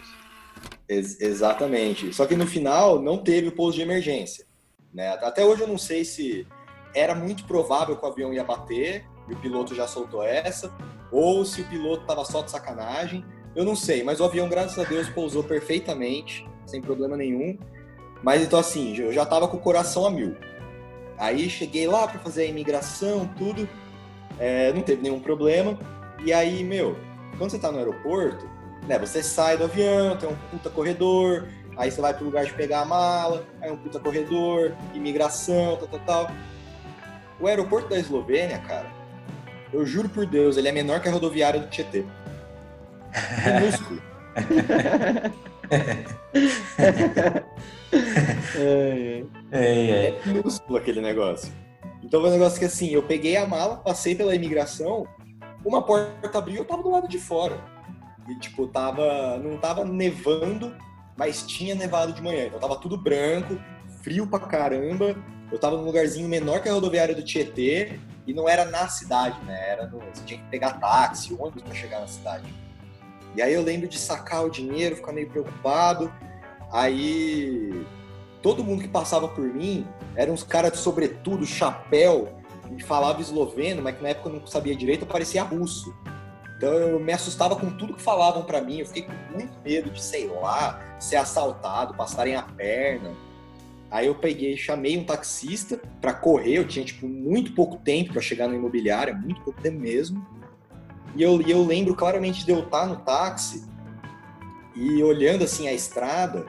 Ex exatamente. Só que no final não teve o pouso de emergência. Né? Até hoje eu não sei se era muito provável que o avião ia bater e o piloto já soltou essa, ou se o piloto estava só de sacanagem. Eu não sei, mas o avião, graças a Deus, pousou perfeitamente, sem problema nenhum. Mas então, assim, eu já estava com o coração a mil. Aí cheguei lá para fazer a imigração, tudo, é, não teve nenhum problema. E aí, meu, quando você está no aeroporto, né? Você sai do avião, tem um puta corredor, aí você vai pro lugar de pegar a mala, aí um puta corredor, imigração, tal, tal, tal. O aeroporto da Eslovênia, cara, eu juro por Deus, ele é menor que a rodoviária do Tietê. Minúsculo. é, é. é minúsculo aquele negócio. Então foi um negócio que assim, eu peguei a mala, passei pela imigração, uma porta abriu, eu tava do lado de fora. E, tipo, tava, não tava nevando, mas tinha nevado de manhã. Então tava tudo branco, frio pra caramba. Eu tava num lugarzinho menor que a rodoviária do Tietê E não era na cidade, né? Era no, você tinha que pegar táxi, ônibus para chegar na cidade. E aí eu lembro de sacar o dinheiro, ficar meio preocupado. Aí todo mundo que passava por mim eram uns caras de sobretudo, chapéu, e falava esloveno, mas que na época eu não sabia direito, eu parecia russo. Então eu me assustava com tudo que falavam para mim, eu fiquei com muito medo de, sei lá, ser assaltado, passarem a perna. Aí eu peguei, chamei um taxista para correr, eu tinha tipo muito pouco tempo para chegar no imobiliário, muito pouco tempo mesmo. E eu, eu lembro claramente de eu estar no táxi e olhando assim a estrada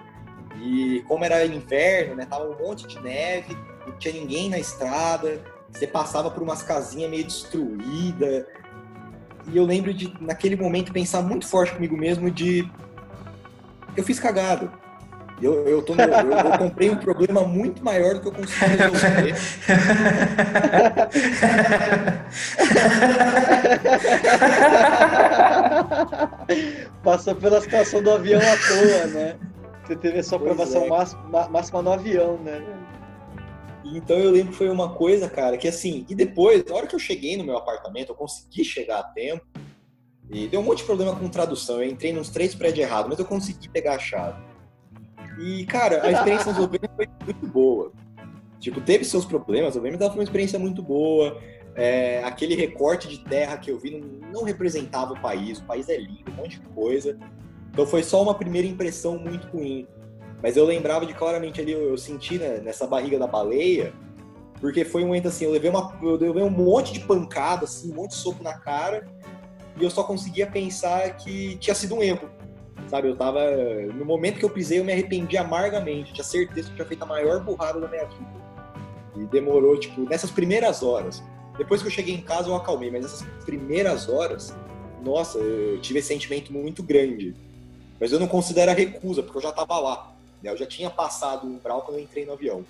e como era inverno, né, tava um monte de neve, não tinha ninguém na estrada, você passava por umas casinhas meio destruídas. E eu lembro de naquele momento pensar muito forte comigo mesmo de eu fiz cagado eu, eu, tô no, eu, eu, comprei um problema muito maior do que eu consegui resolver. Passou pela situação do avião à toa, né? Você teve a sua aprovação é. máxima, máxima no avião, né? Então eu lembro que foi uma coisa, cara, que assim, e depois, na hora que eu cheguei no meu apartamento, eu consegui chegar a tempo, e deu um monte de problema com tradução. Eu entrei nos três prédios errados, mas eu consegui pegar a chave. E, cara, a experiência no Eslovênia foi muito boa. Tipo, teve seus problemas, o Eslovênia foi uma experiência muito boa. É, aquele recorte de terra que eu vi não, não, representava o país. O país é lindo, um monte de coisa. Então foi só uma primeira impressão muito ruim. Mas eu lembrava de claramente ali, eu, eu senti né, nessa barriga da baleia, porque foi um momento assim, eu levei, uma, eu levei um monte de pancada, assim, um monte de soco na cara, e eu só conseguia pensar que tinha sido um erro. Sabe, eu tava. No momento que eu pisei, eu me arrependi amargamente. Tinha certeza que tinha feito a maior burrada da minha vida. E demorou, tipo, nessas primeiras horas. Depois que eu cheguei em casa, eu acalmei, mas nessas primeiras horas, nossa, eu tive esse sentimento muito grande. Mas eu não considero a recusa, porque eu já tava lá. Né? Eu já tinha passado o umbral quando eu entrei no avião.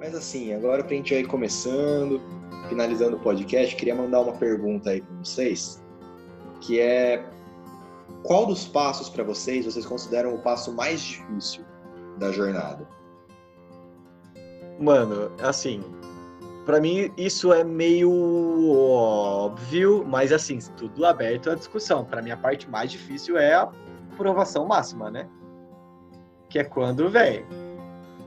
Mas assim, agora pra gente ir começando, finalizando o podcast, queria mandar uma pergunta aí para vocês, que é qual dos passos para vocês vocês consideram o passo mais difícil da jornada? Mano, assim, para mim isso é meio óbvio, mas assim, tudo aberto à discussão. Para mim a parte mais difícil é a aprovação máxima, né? Que é quando, velho,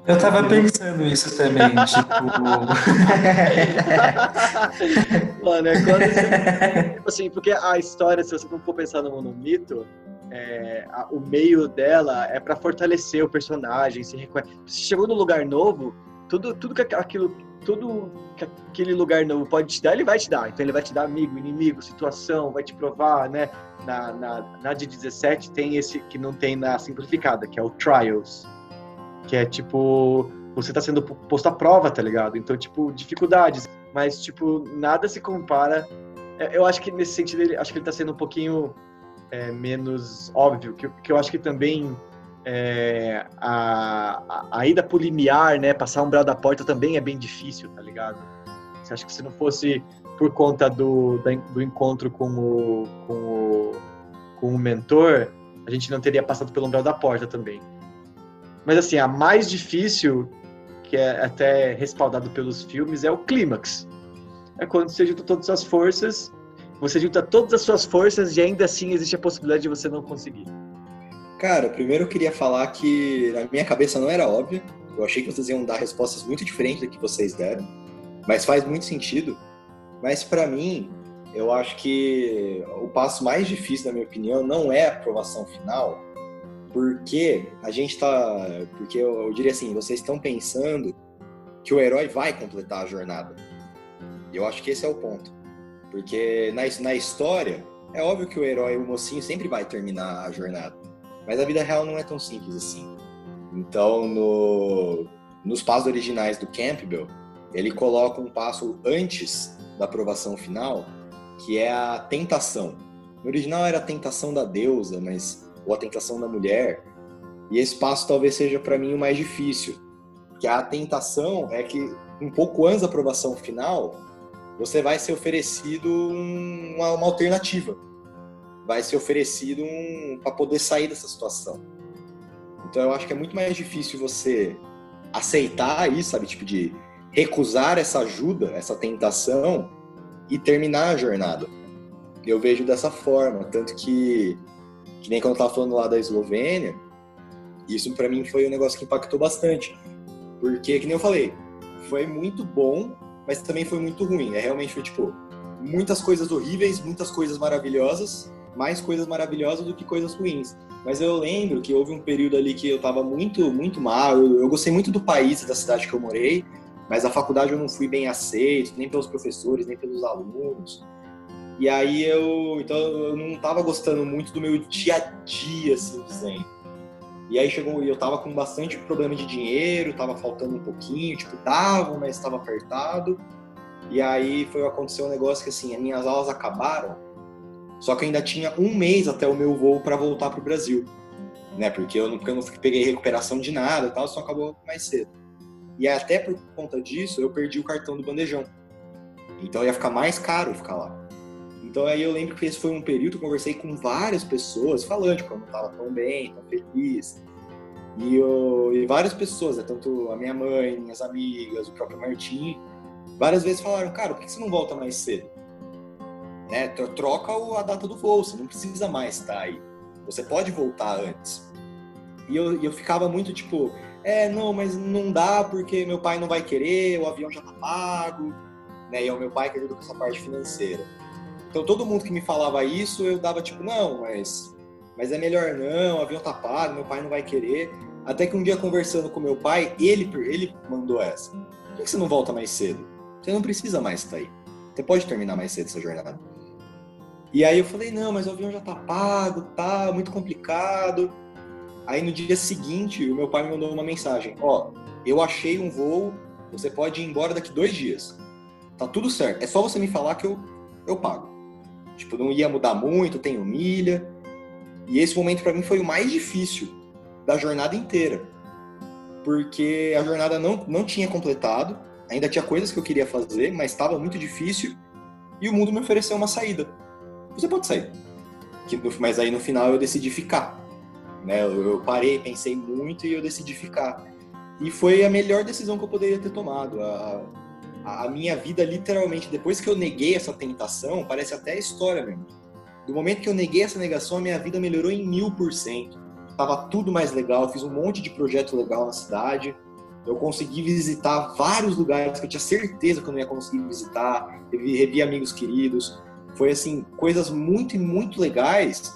eu tava pensando isso também, tipo. Mano, é quando você... Tipo assim, porque a história, se você não for pensar no, no mito, é, a, o meio dela é para fortalecer o personagem, se reconhece. Se chegou num lugar novo, tudo, tudo que aquilo, tudo que aquele lugar novo pode te dar, ele vai te dar. Então ele vai te dar amigo, inimigo, situação, vai te provar, né? Na, na, na de 17 tem esse que não tem na simplificada, que é o Trials que é tipo, você tá sendo posto à prova, tá ligado? Então, tipo, dificuldades. Mas, tipo, nada se compara. É, eu acho que nesse sentido, ele, acho que ele tá sendo um pouquinho é, menos óbvio, que, que eu acho que também é, a, a, ida pro limiar, né, passar um umbral da porta também é bem difícil, tá ligado? Você acha que se não fosse por conta do, do encontro com o, com, o, com o mentor, a gente não teria passado pelo umbral da porta também. Mas assim, a mais difícil, que é até respaldado pelos filmes, é o clímax. É quando você junta todas as forças, você junta todas as suas forças e ainda assim existe a possibilidade de você não conseguir. Cara, primeiro eu queria falar que na minha cabeça não era óbvio. Eu achei que vocês iam dar respostas muito diferentes do que vocês deram, mas faz muito sentido. Mas para mim, eu acho que o passo mais difícil, na minha opinião, não é a aprovação final, porque a gente tá. Porque eu, eu diria assim, vocês estão pensando que o herói vai completar a jornada. Eu acho que esse é o ponto. Porque na, na história, é óbvio que o herói, o mocinho, sempre vai terminar a jornada. Mas a vida real não é tão simples assim. Então, no, nos passos originais do Campbell, ele coloca um passo antes da aprovação final, que é a tentação. No original era a tentação da deusa, mas ou a tentação da mulher. E esse passo talvez seja para mim o mais difícil, que a tentação é que um pouco antes da aprovação final, você vai ser oferecido um, uma, uma, alternativa. Vai ser oferecido um, para poder sair dessa situação. Então eu acho que é muito mais difícil você aceitar isso, sabe? Tipo, de recusar essa ajuda, essa tentação e terminar a jornada. Eu vejo dessa forma. Tanto que, que nem quando eu tava falando lá da Eslovênia, isso para mim foi um negócio que impactou bastante. Porque, que nem eu falei, foi muito bom, mas também foi muito ruim. É realmente foi tipo muitas coisas horríveis, muitas coisas maravilhosas, mais coisas maravilhosas do que coisas ruins. Mas eu lembro que houve um período ali que eu tava muito, muito mal. Eu, eu gostei muito do país, da cidade que eu morei, mas a faculdade eu não fui bem aceito, nem pelos professores, nem pelos alunos. E aí eu, então eu não tava gostando muito do meu dia a dia, assim dizendo. E aí chegou, eu tava com bastante problema de dinheiro, tava faltando um pouquinho, tipo, tava, mas estava apertado. E aí foi acontecer um negócio que assim, as minhas aulas acabaram, só que ainda tinha um mês até o meu voo para voltar pro Brasil, né? Porque eu não, porque eu não peguei recuperação de nada e tal, só acabou mais cedo. E até por conta disso, eu perdi o cartão do bandejão. Então ia ficar mais caro ficar lá. Então aí eu lembro que esse foi um período que eu conversei com várias pessoas falando que tipo, eu não estava tão bem, tão feliz. E, eu, e várias pessoas, né, tanto a minha mãe, minhas amigas, o próprio Martim, várias vezes falaram, cara, por que você não volta mais cedo? Né, troca a data do voo, você não precisa mais estar aí. Você pode voltar antes. E eu, eu ficava muito tipo, é, não, mas não dá porque meu pai não vai querer, o avião já tá pago, né? E é o meu pai que ajuda com essa parte financeira. Então todo mundo que me falava isso, eu dava tipo, não, mas, mas é melhor não, o avião tá pago, meu pai não vai querer. Até que um dia conversando com meu pai, ele, ele mandou essa. Por que você não volta mais cedo? Você não precisa mais estar aí. Você pode terminar mais cedo essa jornada. E aí eu falei, não, mas o avião já tá pago, tá muito complicado. Aí no dia seguinte, o meu pai me mandou uma mensagem: Ó, eu achei um voo, você pode ir embora daqui dois dias. Tá tudo certo. É só você me falar que eu, eu pago. Tipo, não ia mudar muito, tenho milha. E esse momento para mim foi o mais difícil da jornada inteira. Porque a jornada não, não tinha completado, ainda tinha coisas que eu queria fazer, mas estava muito difícil. E o mundo me ofereceu uma saída. Você pode sair. Mas aí no final eu decidi ficar. Né? Eu parei, pensei muito e eu decidi ficar. E foi a melhor decisão que eu poderia ter tomado. A, a minha vida, literalmente, depois que eu neguei essa tentação, parece até história mesmo. Do momento que eu neguei essa negação, a minha vida melhorou em mil por cento. Tava tudo mais legal, fiz um monte de projeto legal na cidade. Eu consegui visitar vários lugares que eu tinha certeza que eu não ia conseguir visitar. Revi, revi amigos queridos. Foi assim, coisas muito e muito legais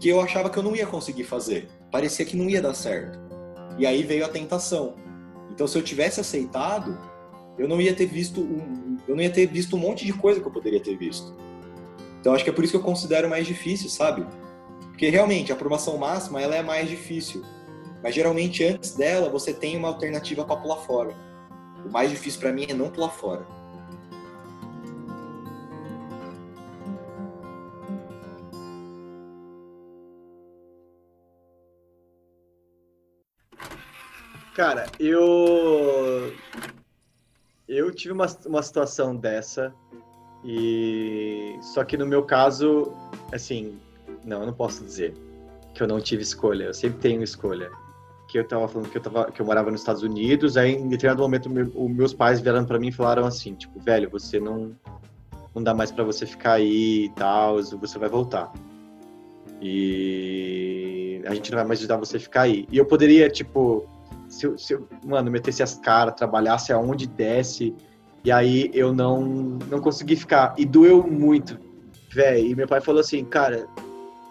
que eu achava que eu não ia conseguir fazer. Parecia que não ia dar certo. E aí veio a tentação. Então, se eu tivesse aceitado, eu não ia ter visto um, eu não ia ter visto um monte de coisa que eu poderia ter visto. Então acho que é por isso que eu considero mais difícil, sabe? Porque realmente a aprovação máxima ela é mais difícil, mas geralmente antes dela você tem uma alternativa para pular fora. O mais difícil para mim é não pular fora. Cara, eu eu tive uma, uma situação dessa e só que no meu caso, assim, não, eu não posso dizer que eu não tive escolha. Eu sempre tenho escolha. Que eu tava falando que eu tava que eu morava nos Estados Unidos, aí em determinado momento meu, meus pais vieram para mim e falaram assim, tipo, velho, você não não dá mais para você ficar aí e tal, você vai voltar. E a gente não vai mais ajudar você a ficar aí. E eu poderia, tipo, se eu, se eu, mano, metesse as caras, trabalhasse aonde desce, e aí eu não, não consegui ficar. E doeu muito, velho. E meu pai falou assim, cara,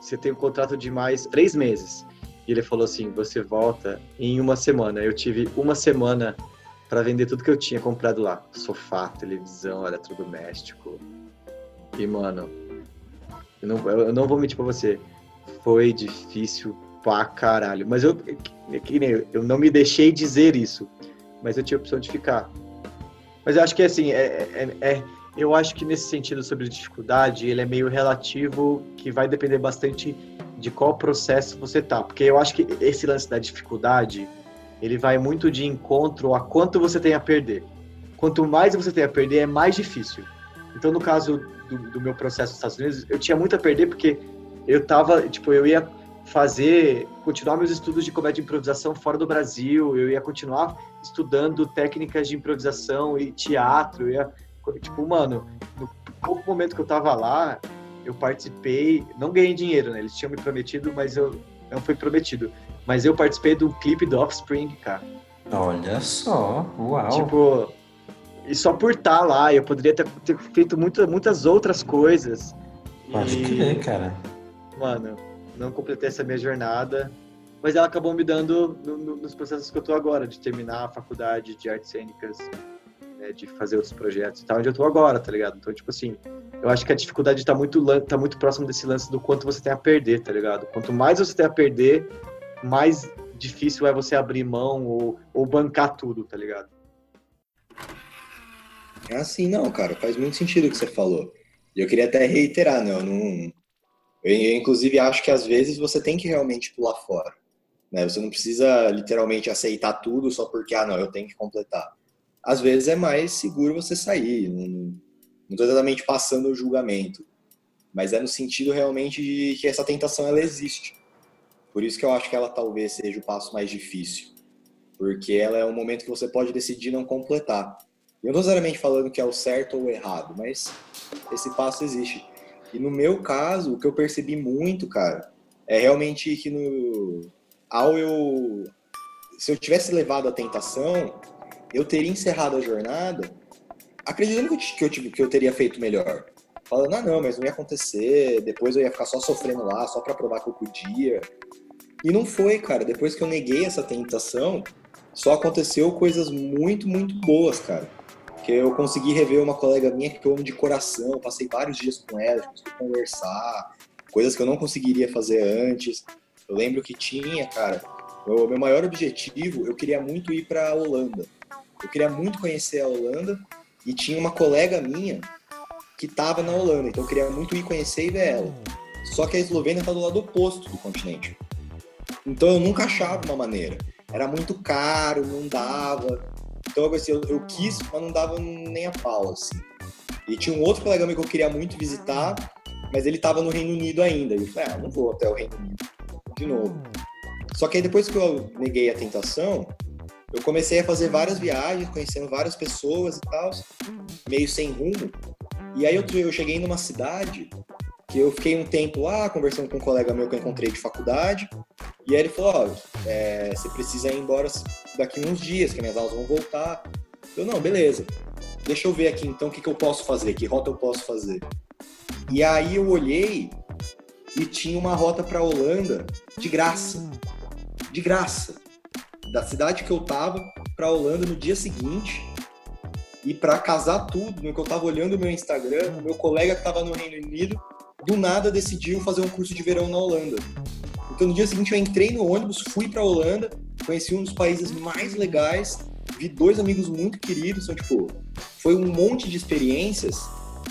você tem um contrato de mais três meses. E ele falou assim, você volta em uma semana. Eu tive uma semana para vender tudo que eu tinha comprado lá. Sofá, televisão, eletrodoméstico. E, mano, eu não, eu não vou mentir pra você. Foi difícil pra caralho. Mas eu, que nem eu não me deixei dizer isso, mas eu tinha a opção de ficar. Mas eu acho que assim, é, é, é, eu acho que nesse sentido sobre dificuldade, ele é meio relativo, que vai depender bastante de qual processo você tá. Porque eu acho que esse lance da dificuldade, ele vai muito de encontro a quanto você tem a perder. quanto mais você tem a perder, é mais difícil. Então, no caso do, do meu processo nos Estados Unidos, eu tinha muito a perder porque eu tava, tipo, eu ia fazer, continuar meus estudos de comédia de improvisação fora do Brasil, eu ia continuar estudando técnicas de improvisação e teatro, eu ia, tipo, mano, no pouco momento que eu tava lá, eu participei, não ganhei dinheiro, né? Eles tinham me prometido, mas eu não fui prometido. Mas eu participei do clipe do Offspring, cara. Olha só, uau. Tipo, e só por estar tá lá, eu poderia ter, ter feito muita, muitas outras coisas. Pode e... crer, cara. Mano, não completei essa minha jornada, mas ela acabou me dando no, no, nos processos que eu tô agora, de terminar a faculdade de artes cênicas, né, de fazer outros projetos e tal, onde eu tô agora, tá ligado? Então, tipo assim, eu acho que a dificuldade tá muito, tá muito próximo desse lance do quanto você tem a perder, tá ligado? Quanto mais você tem a perder, mais difícil é você abrir mão ou, ou bancar tudo, tá ligado? É assim, não, cara, faz muito sentido o que você falou. E eu queria até reiterar, né? Eu não. Eu, inclusive, acho que às vezes você tem que realmente pular fora. Né? Você não precisa literalmente aceitar tudo só porque, ah, não, eu tenho que completar. Às vezes é mais seguro você sair. Não estou exatamente passando o julgamento. Mas é no sentido realmente de que essa tentação ela existe. Por isso que eu acho que ela talvez seja o passo mais difícil. Porque ela é um momento que você pode decidir não completar. Eu não necessariamente falando que é o certo ou o errado, mas esse passo existe. E no meu caso, o que eu percebi muito, cara, é realmente que no ao eu se eu tivesse levado a tentação, eu teria encerrado a jornada acreditando que eu, que eu teria feito melhor. Falando, ah, não, mas não ia acontecer, depois eu ia ficar só sofrendo lá, só para provar que eu podia. E não foi, cara. Depois que eu neguei essa tentação, só aconteceu coisas muito, muito boas, cara que eu consegui rever uma colega minha que eu amo de coração, passei vários dias com ela, consegui conversar, coisas que eu não conseguiria fazer antes. Eu lembro que tinha, cara, o meu maior objetivo, eu queria muito ir para a Holanda. Eu queria muito conhecer a Holanda e tinha uma colega minha que estava na Holanda, então eu queria muito ir conhecer e ver ela. Só que a Eslovênia está do lado oposto do continente. Então eu nunca achava uma maneira. Era muito caro, não dava. Então, assim, eu, eu quis, mas não dava nem a pau, assim. E tinha um outro colega meu que eu queria muito visitar, mas ele estava no Reino Unido ainda. E eu falei, ah, não vou até o Reino Unido de novo. Só que aí depois que eu neguei a tentação, eu comecei a fazer várias viagens, conhecendo várias pessoas e tal, meio sem rumo. E aí eu, eu cheguei numa cidade que eu fiquei um tempo lá conversando com um colega meu que eu encontrei de faculdade. E aí ele falou: Ó, é, você precisa ir embora daqui uns dias, que minhas aulas vão voltar. Eu, não, beleza. Deixa eu ver aqui então o que, que eu posso fazer, que rota eu posso fazer. E aí eu olhei e tinha uma rota para Holanda de graça. De graça. Da cidade que eu tava para Holanda no dia seguinte. E para casar tudo, no que eu tava olhando o meu Instagram, meu colega que tava no Reino Unido do nada decidiu fazer um curso de verão na Holanda. Então no dia seguinte eu entrei no ônibus, fui para Holanda, conheci um dos países mais legais, vi dois amigos muito queridos, então tipo, foi um monte de experiências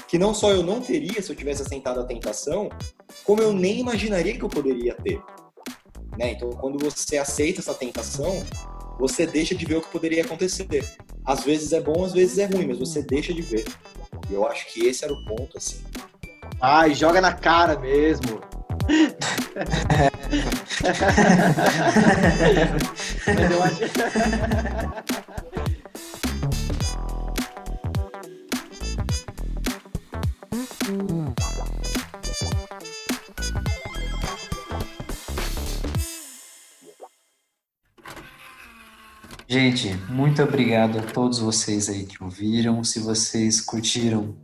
que não só eu não teria se eu tivesse assentado a tentação, como eu nem imaginaria que eu poderia ter. Né? Então quando você aceita essa tentação, você deixa de ver o que poderia acontecer. Às vezes é bom, às vezes é ruim, mas você deixa de ver. E eu acho que esse era o ponto, assim. Ai, joga na cara mesmo. Mas eu acho. Gente, muito obrigado a todos vocês aí que ouviram. Se vocês curtiram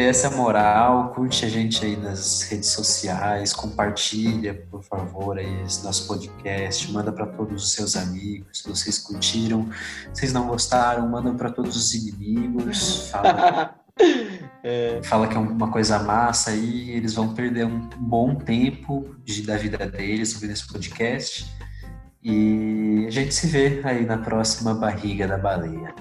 dê essa moral, curte a gente aí nas redes sociais, compartilha, por favor, aí esse nosso podcast, manda para todos os seus amigos, se vocês curtiram, se vocês não gostaram, manda para todos os inimigos, fala, é. fala que é uma coisa massa aí, eles vão perder um bom tempo de, da vida deles ouvindo esse podcast. E a gente se vê aí na próxima barriga da baleia.